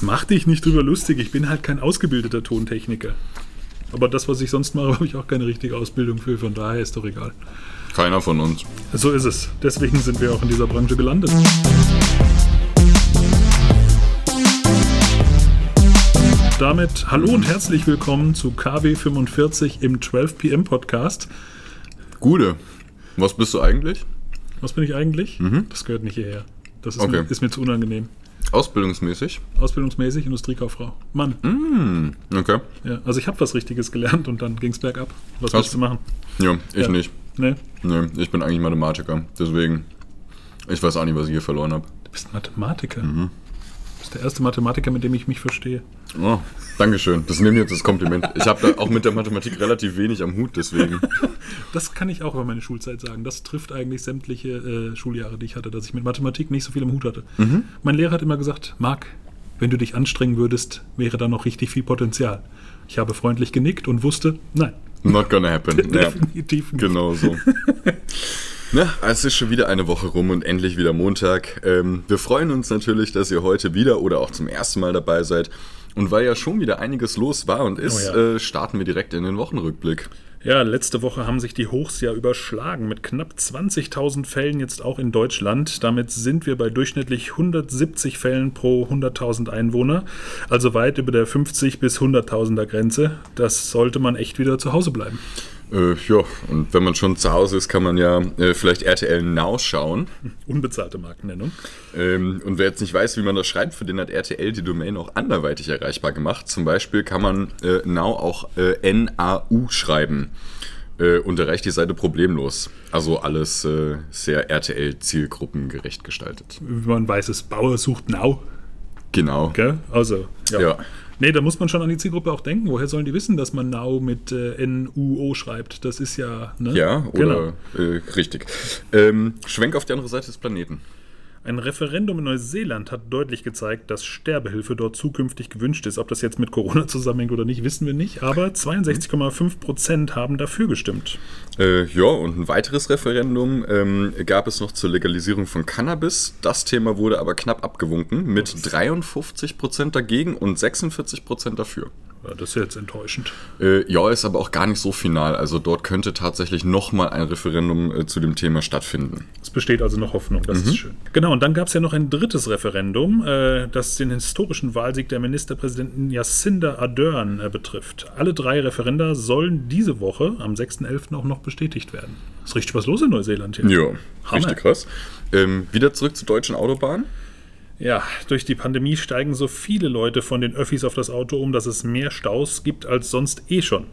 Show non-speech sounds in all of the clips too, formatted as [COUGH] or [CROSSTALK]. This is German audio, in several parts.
Jetzt mach dich nicht drüber lustig, ich bin halt kein ausgebildeter Tontechniker. Aber das, was ich sonst mache, [LAUGHS] habe ich auch keine richtige Ausbildung für, von daher ist doch egal. Keiner von uns. So ist es. Deswegen sind wir auch in dieser Branche gelandet. Damit hallo und herzlich willkommen zu KW45 im 12 PM Podcast. Gude. Was bist du eigentlich? Was bin ich eigentlich? Das gehört nicht hierher. Das ist, Okay. mir, ist mir zu unangenehm. Ausbildungsmäßig? Ausbildungsmäßig Industriekauffrau. Mann. Okay. Ja, also ich habe was Richtiges gelernt und dann ging es bergab. Was willst du machen? Ja, ich Ja. nicht. Ne? Nee, ich bin eigentlich Mathematiker. Deswegen, ich weiß auch nicht, was ich hier verloren habe. Du bist Mathematiker. Mhm. Der erste Mathematiker, mit dem ich mich verstehe. Oh, Dankeschön. Das nehme ich jetzt als Kompliment. Ich habe da auch mit der Mathematik relativ wenig am Hut, deswegen. [LAUGHS] Das kann ich auch über meine Schulzeit sagen. Das trifft eigentlich sämtliche äh, Schuljahre, die ich hatte, dass ich mit Mathematik nicht so viel im Hut hatte. Mhm. Mein Lehrer hat immer gesagt, Marc, wenn du dich anstrengen würdest, wäre da noch richtig viel Potenzial. Ich habe freundlich genickt und wusste, nein, Not gonna happen. [LAUGHS] Ja, definitiv nicht. genau so. [LAUGHS] Na, es ist schon wieder eine Woche rum und endlich wieder Montag. Ähm, wir freuen uns natürlich, dass ihr heute wieder oder auch zum ersten Mal dabei seid. Und weil ja schon wieder einiges los war und ist, Oh ja. äh, starten wir direkt in den Wochenrückblick. Ja, letzte Woche haben sich die Hochs ja überschlagen mit knapp 20.000 Fällen jetzt auch in Deutschland. Damit sind wir bei durchschnittlich 170 Fällen pro 100.000 Einwohner, also weit über der 50 bis 100.000er Grenze. Das sollte man echt wieder zu Hause bleiben. Äh, ja, und wenn man schon zu Hause ist, kann man ja äh, vielleicht RTL Now schauen. [LAUGHS] Unbezahlte Markennennung. Ähm, und wer jetzt nicht weiß, wie man das schreibt, für den hat RTL die Domain auch anderweitig erreichbar gemacht. Zum Beispiel kann man äh, Now auch äh, NAU schreiben äh, und erreicht die Seite problemlos. Also alles äh, sehr RTL-zielgruppengerecht gestaltet. Wie man weiß es, Bauer sucht Now. Genau. Gell? Also, ja. Ja. Nee, da muss man schon an die Zielgruppe auch denken. Woher sollen die wissen, dass man Now mit äh, N-U-O schreibt? Das ist ja. Ne? Ja, Genau. oder äh, richtig. Ähm, Schwenk auf die andere Seite des Planeten. Ein Referendum in Neuseeland hat deutlich gezeigt, dass Sterbehilfe dort zukünftig gewünscht ist. Ob das jetzt mit Corona zusammenhängt oder nicht, wissen wir nicht. Aber 62,5 Prozent haben dafür gestimmt. Äh, ja, und ein weiteres Referendum ähm, gab es noch zur Legalisierung von Cannabis. Das Thema wurde aber knapp abgewunken mit 53% dagegen und 46% dafür. Ja, das ist jetzt enttäuschend. Äh, ja, ist aber auch gar nicht so final. Also dort könnte tatsächlich nochmal ein Referendum äh, zu dem Thema stattfinden. Es besteht also noch Hoffnung, das ist schön. Genau, und dann gab es ja noch ein drittes Referendum, äh, das den historischen Wahlsieg der Ministerpräsidentin Jacinda Ardern äh, betrifft. Alle drei Referenda sollen diese Woche, am 6.11. auch noch bestätigt werden. Ist richtig was los in Neuseeland hier. Ja, Hammer. richtig krass. Ähm, wieder zurück zur deutschen Autobahn. Ja, durch die Pandemie steigen so viele Leute von den Öffis auf das Auto um, dass es mehr Staus gibt als sonst eh schon.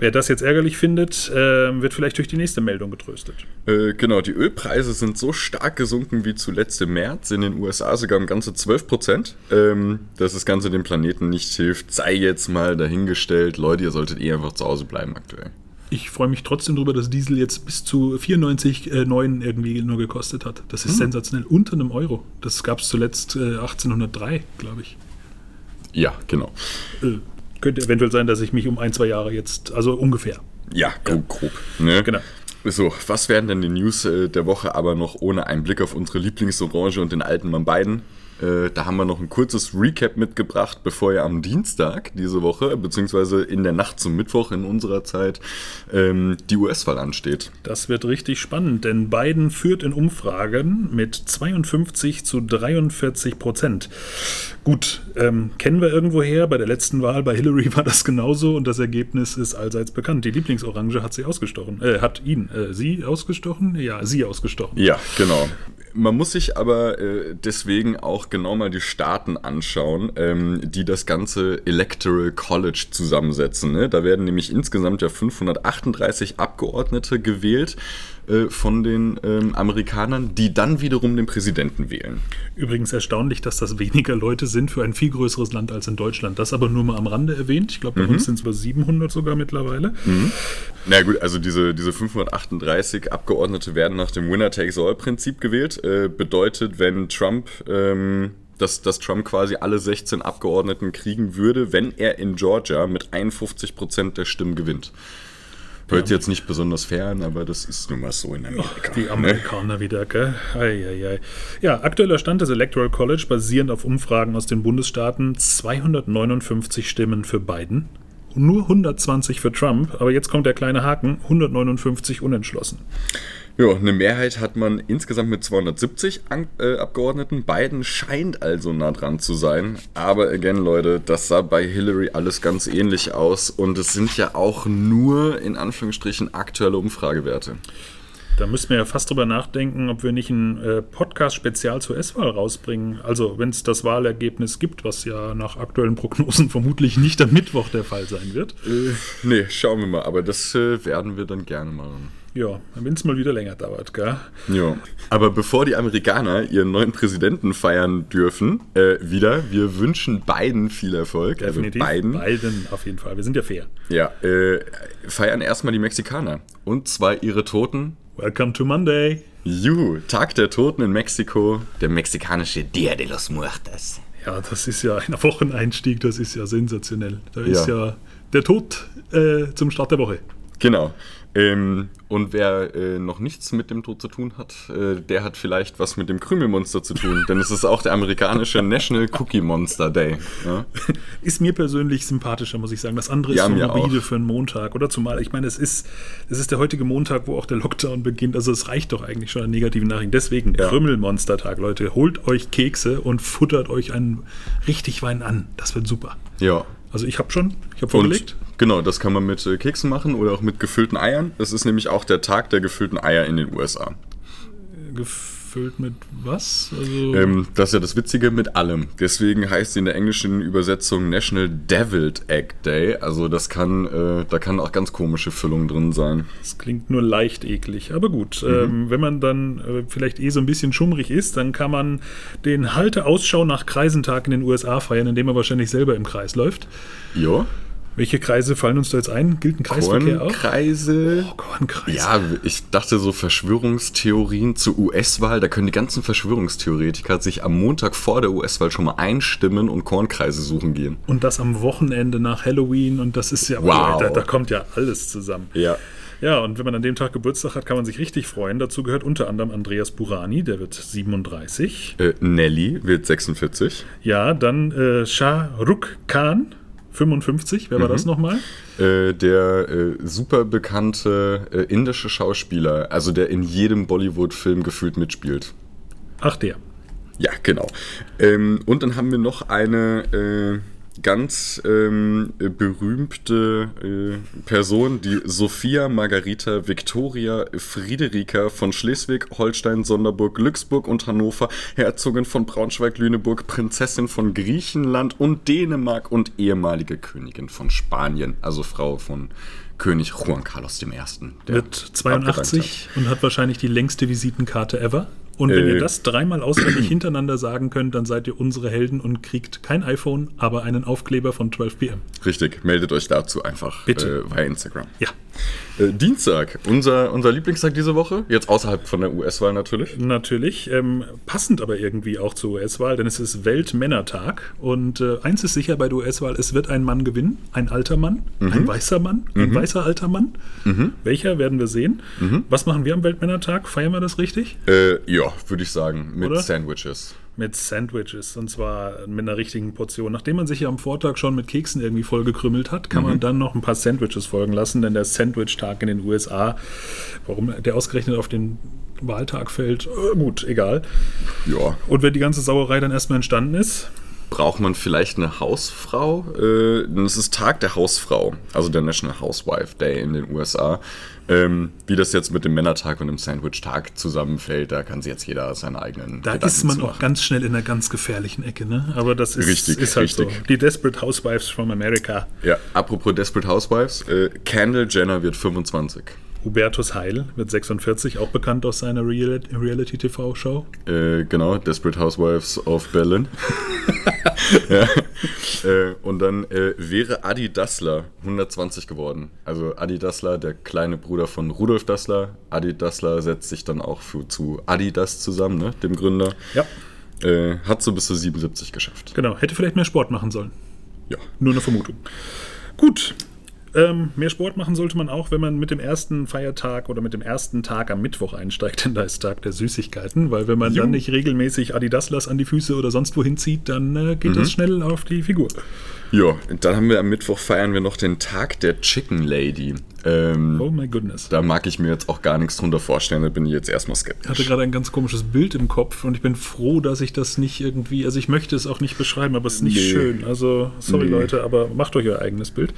Wer das jetzt ärgerlich findet, äh, wird vielleicht durch die nächste Meldung getröstet. Äh, genau, die Ölpreise sind so stark gesunken wie zuletzt im März, in den USA sogar um ganze 12 Prozent. Ähm, dass das Ganze dem Planeten nicht hilft, sei jetzt mal dahingestellt. Leute, ihr solltet eh einfach zu Hause bleiben aktuell. Ich freue mich trotzdem darüber, dass Diesel jetzt bis zu 94,9 äh, 9 irgendwie nur gekostet hat. Das ist sensationell. Unter einem Euro. Das gab es zuletzt äh, 1803, glaube ich. Ja, genau. Äh, könnte eventuell sein, dass ich mich um ein, zwei Jahre jetzt, also ungefähr. Ja, grob. grob ne? Genau. So, was wären denn die News äh, der Woche aber noch ohne einen Blick auf unsere Lieblingsorange und den alten Mann Biden? Äh, da haben wir noch ein kurzes Recap mitgebracht, bevor ja am Dienstag diese Woche, beziehungsweise in der Nacht zum Mittwoch in unserer Zeit, ähm, die US-Wahl ansteht. Das wird richtig spannend, denn Biden führt in Umfragen mit 52 zu 43 Prozent. Gut, ähm, kennen wir irgendwoher. Bei der letzten Wahl bei Hillary [LAUGHS] war das genauso und das Ergebnis ist allseits bekannt. Die Lieblingsorange hat sie ausgestochen. Äh, hat ihn, äh, sie ausgestochen? Ja, sie ausgestochen. Ja, genau. Man muss sich aber äh, deswegen auch genau mal die Staaten anschauen, ähm, die das ganze Electoral College zusammensetzen. Ne? Da werden nämlich insgesamt ja 538 Abgeordnete gewählt äh, von den ähm, Amerikanern, die dann wiederum den Präsidenten wählen. Übrigens erstaunlich, dass das weniger Leute sind für ein viel größeres Land als in Deutschland. Das aber nur mal am Rande erwähnt. Ich glaube, bei uns sind es über 700 sogar mittlerweile. Na gut, also diese, diese 538 Abgeordnete werden nach dem Winner-Takes-All-Prinzip gewählt. Äh, bedeutet, wenn Trump, ähm, dass, dass Trump quasi alle 16 Abgeordneten kriegen würde, wenn er in Georgia mit 51% der Stimmen gewinnt. Hört jetzt nicht besonders fern, aber das ist nun mal so in Amerika. Die Amerikaner wieder, gell? Ei, ei, ei. Ja, aktueller Stand des Electoral College basierend auf Umfragen aus den Bundesstaaten 259 Stimmen für Biden, nur 120 für Trump, aber jetzt kommt der kleine Haken, 159 unentschlossen. Ja, eine Mehrheit hat man insgesamt mit 270 An äh, Abgeordneten. Biden scheint also nah dran zu sein. Aber again, Leute, das sah bei Hillary alles ganz ähnlich aus. Und es sind ja auch nur in Anführungsstrichen aktuelle Umfragewerte. Da müssten wir ja fast drüber nachdenken, ob wir nicht einen äh, Podcast-Spezial zur S-Wahl rausbringen. Also, wenn es das Wahlergebnis gibt, was ja nach aktuellen Prognosen vermutlich nicht am Mittwoch der Fall sein wird. Äh, nee, schauen wir mal. Aber das äh, werden wir dann gerne machen. Ja, wenn es mal wieder länger dauert, gell? Ja. Aber bevor die Amerikaner ihren neuen Präsidenten feiern dürfen, äh, wieder, wir wünschen beiden viel Erfolg. Definitiv. Also beiden. Beiden auf jeden Fall. Wir sind ja fair. Ja, äh, feiern erstmal die Mexikaner. Und zwar ihre Toten. Welcome to Monday. Juhu, Tag der Toten in Mexiko. Der mexikanische Dia de los Muertos. Ja, das ist ja ein Wocheneinstieg, das ist ja sensationell. Da ist ja der Tod äh, zum Start der Woche. Genau. Ähm, und wer äh, noch nichts mit dem Tod zu tun hat, äh, der hat vielleicht was mit dem Krümelmonster zu tun, denn es ist auch der amerikanische National Cookie Monster Day. Ja? [LAUGHS] Ist mir persönlich sympathischer, muss ich sagen. Das andere Ja, ist so morbide für einen Montag. Oder zumal, ich meine, es ist, es ist der heutige Montag, wo auch der Lockdown beginnt. Also es reicht doch eigentlich schon an negativen Nachrichten. Deswegen Ja. Krümelmonstertag, Leute. Holt euch Kekse und futtert euch einen richtig Wein an. Das wird super. Ja. Also ich habe schon, ich habe vorgelegt. Genau, das kann man mit äh, Keksen machen oder auch mit gefüllten Eiern. Das ist nämlich auch der Tag der gefüllten Eier in den USA. Gefüllt mit was? Also, Ähm, das ist ja das Witzige mit allem. Deswegen heißt sie in der englischen Übersetzung National Deviled Egg Day. Also das kann, äh, da kann auch ganz komische Füllung drin sein. Das klingt nur leicht eklig. Aber gut, Mhm. ähm, wenn man dann äh, vielleicht eh so ein bisschen schummrig ist, dann kann man den Halte-Ausschau nach Kreisentag in den USA feiern, indem er wahrscheinlich selber im Kreis läuft. Ja. Welche Kreise fallen uns da jetzt ein? Gilt ein Kreisverkehr auch? Kornkreise. Oh, Kornkreis. Ja, ich dachte so Verschwörungstheorien zur US-Wahl, da können die ganzen Verschwörungstheoretiker sich am Montag vor der US-Wahl schon mal einstimmen und Kornkreise suchen gehen. Und das am Wochenende nach Halloween und das ist ja, Wow. da, da kommt ja alles zusammen. Ja. Ja, und wenn man an dem Tag Geburtstag hat, kann man sich richtig freuen. Dazu gehört unter anderem Andreas Burani, der wird 37. Äh, Nelly wird 46. Ja, dann äh, Shah Rukh Khan, 55. Wer war das nochmal? Äh, der äh, super bekannte äh, indische Schauspieler, also der in jedem Bollywood-Film gefühlt mitspielt. Ach, der. Ja, genau. Ähm, und dann haben wir noch eine äh, ganz ähm, äh, berühmte äh, Person, die Sophia Margarita Victoria Friederika von Schleswig, Holstein, Sonderburg, Glücksburg und Hannover, Herzogin von Braunschweig-Lüneburg, Prinzessin von Griechenland und Dänemark und ehemalige Königin von Spanien, also Frau von König Juan Carlos I. Wird 82 und hat wahrscheinlich die längste Visitenkarte ever. Und wenn Äh. ihr das dreimal auswendig [CLEARS THROAT] hintereinander sagen könnt, dann seid ihr unsere Helden und kriegt kein iPhone, aber einen Aufkleber von 12 PM. Richtig, meldet euch dazu einfach Bitte. Äh, via Instagram. Ja, Äh, Dienstag, unser, unser Lieblingstag diese Woche, jetzt außerhalb von der US-Wahl natürlich. natürlich. Ähm, passend aber irgendwie auch zur US-Wahl, denn es ist Weltmännertag. Und äh, eins ist sicher bei der US-Wahl, es wird ein Mann gewinnen. Ein alter Mann, Mhm. ein weißer Mann, ein weißer alter Mann. Welcher werden wir sehen. Mhm. Was machen wir am Weltmännertag? Feiern wir das richtig? Äh, ja, würde ich sagen, mit Oder? Sandwiches. Mit Sandwiches und zwar mit einer richtigen Portion. Nachdem man sich ja am Vortag schon mit Keksen irgendwie vollgekrümmelt hat, kann man dann noch ein paar Sandwiches folgen lassen, denn der Sandwich-Tag in den USA, warum der ausgerechnet auf den Wahltag fällt, äh, gut, egal. Ja, Und wenn die ganze Sauerei dann erstmal entstanden ist, braucht man vielleicht eine Hausfrau? Äh, denn es ist Tag der Hausfrau, also der National Housewife Day in den USA. Ähm, wie das jetzt mit dem Männertag und dem Sandwich-Tag zusammenfällt, da kann sich jetzt jeder seine eigenen da Gedanken ist man auch ganz schnell in einer ganz gefährlichen Ecke, ne? Aber das ist, Richtig, ist halt richtig. so. Die Desperate Housewives from America. Ja, apropos Desperate Housewives, äh, Kendall Jenner wird 25. Hubertus Heil wird 46, auch bekannt aus seiner Real Reality-TV-Show. Äh, genau, Desperate Housewives of Berlin. [LAUGHS] ja. äh, und dann äh, wäre Adi Dassler 120 geworden. Also Adi Dassler, der kleine Bruder von Rudolf Dassler. Adi Dassler setzt sich dann auch für, zu Adidas zusammen, ne, dem Gründer. Ja, Äh, hat so bis zu 77 geschafft. genau. Hätte vielleicht mehr Sport machen sollen. Ja. Nur eine Vermutung. Gut. Ähm, mehr Sport machen sollte man auch, wenn man mit dem ersten Feiertag oder mit dem ersten Tag am Mittwoch einsteigt, [LAUGHS] denn da ist Tag der Süßigkeiten, weil wenn man Jo. dann nicht regelmäßig Adidaslas an die Füße oder sonst wohin zieht, dann äh, geht das schnell auf die Figur. Ja, dann haben wir am Mittwoch feiern wir noch den Tag der Chicken Lady. Ähm, Oh my goodness. Da mag ich mir jetzt auch gar nichts drunter vorstellen, da bin ich jetzt erstmal Ich hatte skeptisch. gerade ein ganz komisches Bild im Kopf und ich bin froh, dass ich das nicht irgendwie, also ich möchte es auch nicht beschreiben, aber es ist nicht Nee. schön. Also, sorry Nee. Leute, aber macht euch euer eigenes Bild.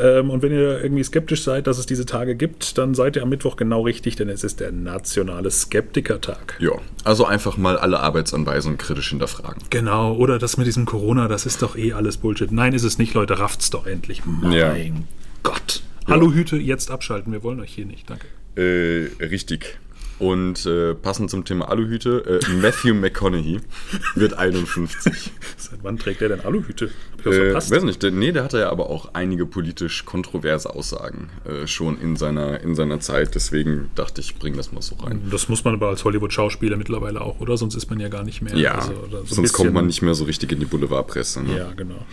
Ähm, und wenn ihr irgendwie skeptisch seid, dass es diese Tage gibt, dann seid ihr am Mittwoch genau richtig, denn es ist der nationale Skeptikertag. Ja, also einfach mal alle Arbeitsanweisungen kritisch hinterfragen. Genau, oder das mit diesem Corona, das ist doch eh alles Bullshit. Nein, ist es nicht, Leute, rafft's doch endlich. Mein Ja. Gott. Hallo Hüte, jetzt abschalten, wir wollen euch hier nicht, danke. Äh, richtig. Und äh, passend zum Thema Aluhüte, äh, Matthew [LAUGHS] McConaughey wird 51. [LAUGHS] Seit wann trägt der denn Aluhüte? Hab ich was Äh, weiß nicht, der, nee, der hatte ja aber auch einige politisch kontroverse Aussagen äh, schon in seiner, in seiner Zeit. Deswegen dachte ich, bring das mal so rein. Das muss man aber als Hollywood-Schauspieler mittlerweile auch, oder? Sonst ist man ja gar nicht mehr. Ja, also, so sonst kommt man nicht mehr so richtig in die Boulevardpresse. Ne? Ja, genau.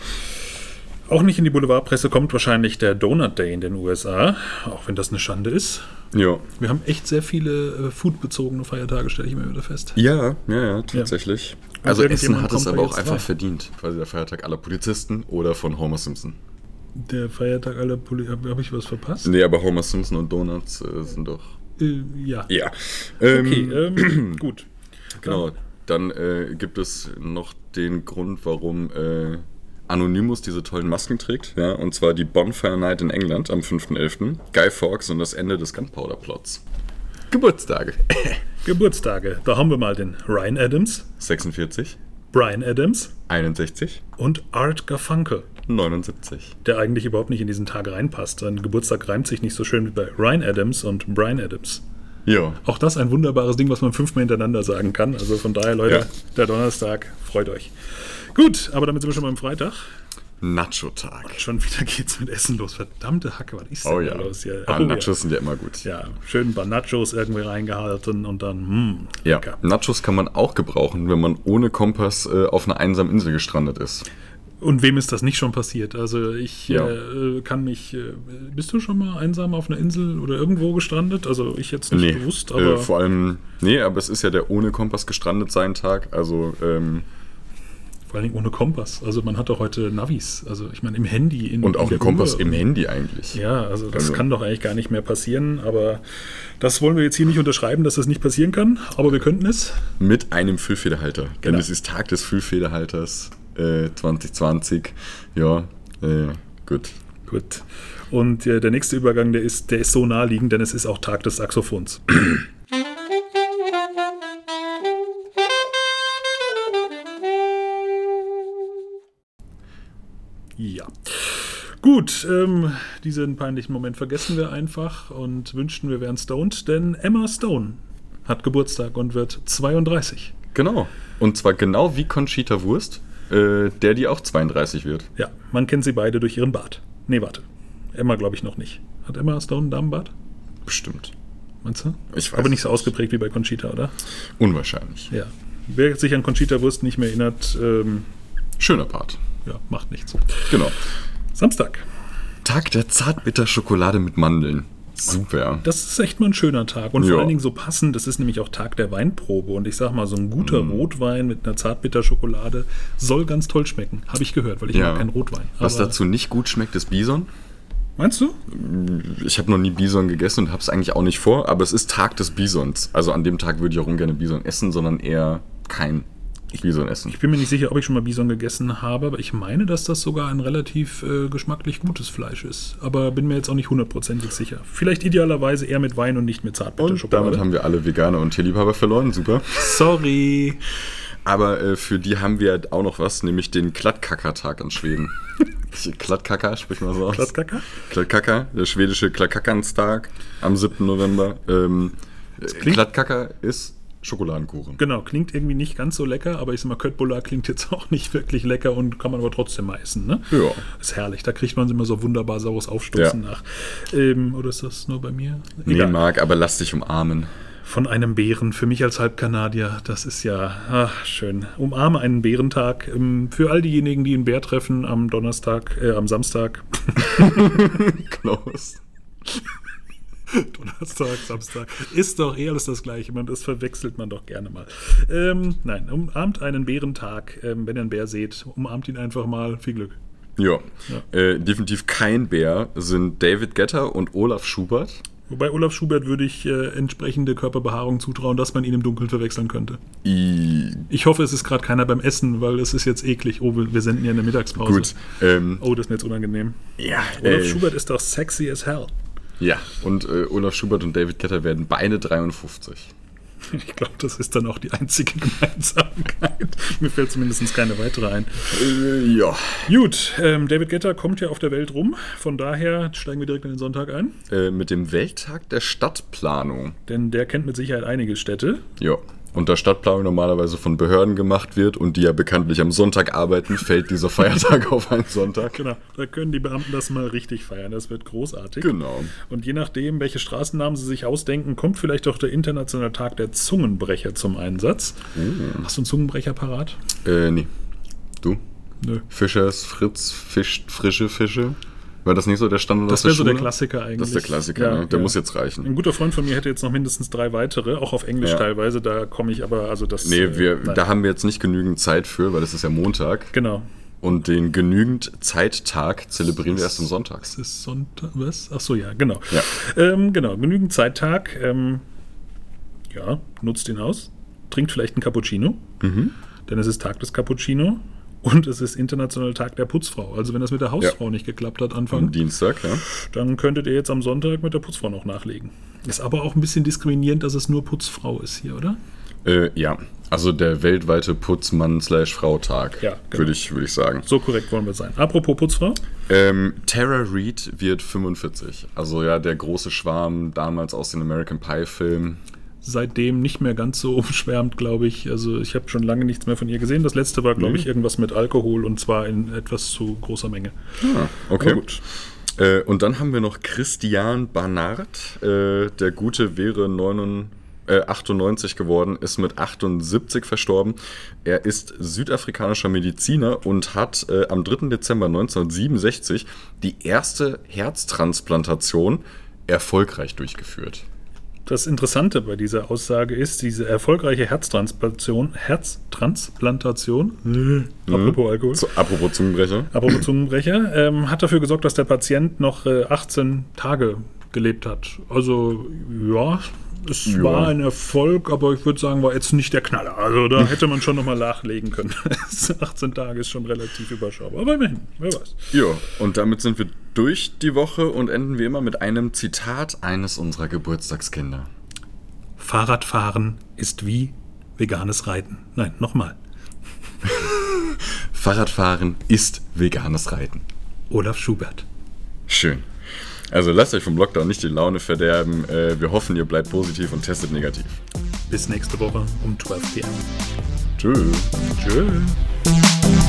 Auch nicht in die Boulevardpresse kommt wahrscheinlich der Donut Day in den USA, auch wenn das eine Schande ist. Ja. Wir haben echt sehr viele äh, foodbezogene Feiertage, stelle ich mir wieder fest. Ja, ja, ja, tatsächlich. Und Also Essen hat es aber auch einfach rein. verdient. Quasi der Feiertag aller Polizisten oder von Homer Simpson. Der Feiertag aller Poli Habe hab ich was verpasst? Nee, aber Homer Simpson und Donuts äh, sind doch. Äh, ja. Ja. Okay, Ähm, ähm, [CLEARS THROAT] gut. Genau. Dann äh, gibt es noch den Grund, warum äh, Anonymous diese tollen Masken trägt. Ja, und zwar die Bonfire Night in England am 5.11. Guy Fawkes und das Ende des Gunpowder Plots. Geburtstage. [LAUGHS] Geburtstage. Da haben wir mal den Ryan Adams, 46, Brian Adams 61, und Art Garfunkel. 79. der eigentlich überhaupt nicht in diesen Tag reinpasst. Sein Geburtstag reimt sich nicht so schön wie bei Ryan Adams und Brian Adams. Ja. Auch das ein wunderbares Ding, was man fünfmal hintereinander sagen kann. Also von daher, Leute, Ja. der Donnerstag, freut euch. Gut, aber damit sind wir schon beim Freitag. Nacho-Tag. Schon wieder geht's mit Essen los. Verdammte Hacke, was ist denn Oh da ja. los hier? Ah, Oh, Nachos sind ja immer gut. ja. ja, schön ein paar Nachos irgendwie reingehalten und dann, hm, Ja, lecker. Nachos kann man auch gebrauchen, wenn man ohne Kompass äh, auf einer einsamen Insel gestrandet ist. Und wem ist das nicht schon passiert? Also ich Ja. äh, kann mich. Äh, bist du schon mal einsam auf einer Insel oder irgendwo gestrandet? Also ich jetzt nicht bewusst, aber. äh, vor allem, nee, aber es ist ja der ohne Kompass gestrandet sein Tag. Also, ähm, Vor allem ohne Kompass. Also man hat doch heute Navis. Also ich meine im Handy. In, und auch der ein Kompass Uhr. im Handy eigentlich. Ja, also das Also- kann doch eigentlich gar nicht mehr passieren. Aber das wollen wir jetzt hier nicht unterschreiben, dass das nicht passieren kann. Aber wir könnten es. Mit einem Füllfederhalter. Denn Genau. es ist Tag des Füllfederhalters äh, 2020. Ja, äh, gut. Gut. Und äh, der nächste Übergang, der ist, der ist so naheliegend, denn es ist auch Tag des Saxophons. [CLEARS THROAT] Ja. Gut, ähm, diesen peinlichen Moment vergessen wir einfach und wünschten, wir wären stoned, denn Emma Stone hat Geburtstag und wird 32. Genau. Und zwar genau wie Conchita Wurst, äh, der die auch 32 wird. Ja, man kennt sie beide durch ihren Bart. Nee, warte. Emma glaube ich noch nicht. Hat Emma Stone einen Damenbart? Bestimmt. Meinst du? Ich weiß Aber nicht so ausgeprägt wie bei Conchita, oder? Unwahrscheinlich. Ja. Wer sich an Conchita Wurst nicht mehr erinnert, ähm, Schöner Part. Ja, macht nichts. Genau. Samstag. Tag der Zartbitterschokolade mit Mandeln. Super. Das ist echt mal ein schöner Tag. Und vor Ja. allen Dingen so passend, das ist nämlich auch Tag der Weinprobe. Und ich sag mal, so ein guter Mhm. Rotwein mit einer Zartbitterschokolade soll ganz toll schmecken. Habe ich gehört, weil ich Ja. mag keinen Rotwein. Was Aber- dazu nicht gut schmeckt, ist Bison. Meinst du? Ich habe noch nie Bison gegessen und habe es eigentlich auch nicht vor, aber es ist Tag des Bisons. Also an dem Tag würde ich auch ungern Bison essen, sondern eher kein Bison essen. Ich bin mir nicht sicher, ob ich schon mal Bison gegessen habe, aber ich meine, dass das sogar ein relativ äh, geschmacklich gutes Fleisch ist. Aber bin mir jetzt auch nicht hundertprozentig sicher. Vielleicht idealerweise eher mit Wein und nicht mit Und Zartbitterschokolade. damit haben wir alle Veganer und Tierliebhaber verloren. Super. Sorry. Aber äh, für die haben wir auch noch was, nämlich den Klattkaka-Tag in Schweden. [LAUGHS] Klattkaka, sprich mal so aus. Klattkaka? Klattkaka, der schwedische Klattkackanstag am 7. November. Ähm, Klattkaka ist Schokoladenkuchen. Genau, klingt irgendwie nicht ganz so lecker, aber ich sag mal, Köttbullar klingt jetzt [LAUGHS] auch nicht wirklich lecker und kann man aber trotzdem mal essen, ne? Ja. Ist herrlich, da kriegt man immer so wunderbar saures Aufstoßen Ja. nach. Ähm, oder ist das nur bei mir? Nee, Marc, aber lass dich umarmen. von einem Bären. Für mich als Halbkanadier, das ist ja ach, schön. Umarme einen Bärentag. Ähm, Für all diejenigen, die einen Bär treffen am Donnerstag, äh, am Samstag. [LAUGHS] [LAUGHS] Klaus. [LAUGHS] Donnerstag, Samstag. Ist doch eh alles das Gleiche. Man, das verwechselt man doch gerne mal. Ähm, nein, umarmt einen Bärentag. Ähm, wenn ihr einen Bär seht, umarmt ihn einfach mal. Viel Glück. Ja. Äh, definitiv kein Bär sind David Getter und Olaf Schubert. Wobei Olaf Schubert würde ich äh, entsprechende Körperbehaarung zutrauen, dass man ihn im Dunkeln verwechseln könnte. I Ich hoffe, es ist gerade keiner beim Essen, weil es ist jetzt eklig. Oh, wir, senden ja in der Mittagspause. Gut. Ähm, Oh, das ist mir jetzt unangenehm. ja, Olaf äh, Schubert ist doch sexy as hell. Ja, und äh, Olaf Schubert und David Getter werden beide 53. [LAUGHS] Ich glaube, das ist dann auch die einzige Gemeinsamkeit. [LAUGHS] Mir fällt zumindest keine weitere ein. Äh, ja. Gut, ähm, David Getter kommt ja auf der Welt rum. Von daher steigen wir direkt in den Sonntag ein. Äh, mit dem Welttag der Stadtplanung. Denn der kennt mit Sicherheit einige Städte. Ja. Und da Stadtplanung normalerweise von Behörden gemacht wird und die ja bekanntlich am Sonntag arbeiten, fällt dieser [LAUGHS] Feiertag auf einen Sonntag. Genau, da können die Beamten das mal richtig feiern. Das wird großartig. Genau. Und je nachdem, welche Straßennamen sie sich ausdenken, kommt vielleicht auch der internationale Tag der Zungenbrecher zum Einsatz. Hast du einen Zungenbrecher parat? Äh, nee. Du? Nö. Fischers, Fritz, fischt frische Fische? War das nicht so der Standard Das wäre so der? Klassiker eigentlich. Das ist der Klassiker, ne? Der muss jetzt reichen. Ein guter Freund von mir hätte jetzt noch mindestens drei weitere, auch auf Englisch Ja. teilweise. Da komme ich aber, also das. Nee, äh, wir, nein. da haben wir jetzt nicht genügend Zeit für, weil es ist ja Montag. Genau. Und den genügend Zeittag zelebrieren wir erst am Sonntag. Es ist Sonntag. Was? Ach so, ja, genau. Ja. Ähm, genau, genügend Zeittag. Ähm, ja, nutzt ihn aus. Trinkt vielleicht einen Cappuccino. Mhm. Denn es ist Tag des Cappuccino. Und es ist internationaler Tag der Putzfrau. Also wenn das mit der Hausfrau nicht geklappt hat Anfang, Am Dienstag, ja. dann könntet ihr jetzt am Sonntag mit der Putzfrau noch nachlegen. Ist aber auch ein bisschen diskriminierend, dass es nur Putzfrau ist hier, oder? Äh, ja, also der weltweite Putzmann-Frau-Tag, Ja, genau. würde ich, würd ich sagen. So korrekt wollen wir sein. Apropos Putzfrau. Ähm, Tara Reid wird 45. Also ja, der große Schwarm damals aus den American Pie-Filmen. Seitdem nicht mehr ganz so [LAUGHS] umschwärmt, glaube ich. Also ich habe schon lange nichts mehr von ihr gesehen. Das letzte war, glaube Nee. ich, irgendwas mit Alkohol und zwar in etwas zu großer Menge. Ah, okay. Aber gut. Äh, und dann haben wir noch Christian Barnard. Äh, der Gute wäre 99, äh, 98 geworden, ist mit 78 verstorben. Er ist südafrikanischer Mediziner und hat äh, am 3. Dezember 1967 die erste Herztransplantation erfolgreich durchgeführt. Das Interessante bei dieser Aussage ist, diese erfolgreiche Herztransplantation, Herztransplantation, apropos Alkohol, So, apropos Zungenbrecher. apropos Zungenbrecher, ähm, hat dafür gesorgt, dass der Patient noch äh, 18 Tage gelebt hat. Also ja, es Ja. war ein Erfolg, aber ich würde sagen, war jetzt nicht der Knaller. Also da [LAUGHS] hätte man schon nochmal nachlegen können. [LAUGHS] 18 Tage ist schon relativ überschaubar. Aber immerhin, wer weiß. Ja, und damit sind wir durch die Woche und enden wie immer mit einem Zitat eines unserer Geburtstagskinder. Fahrradfahren ist wie veganes Reiten. Nein, nochmal. [LAUGHS] Fahrradfahren ist veganes Reiten. Olaf Schubert. Schön. Also lasst euch vom Lockdown nicht die Laune verderben. Äh, wir hoffen, ihr bleibt positiv und testet negativ. Bis nächste Woche um 12 p.m. Tschüss. Tschüss.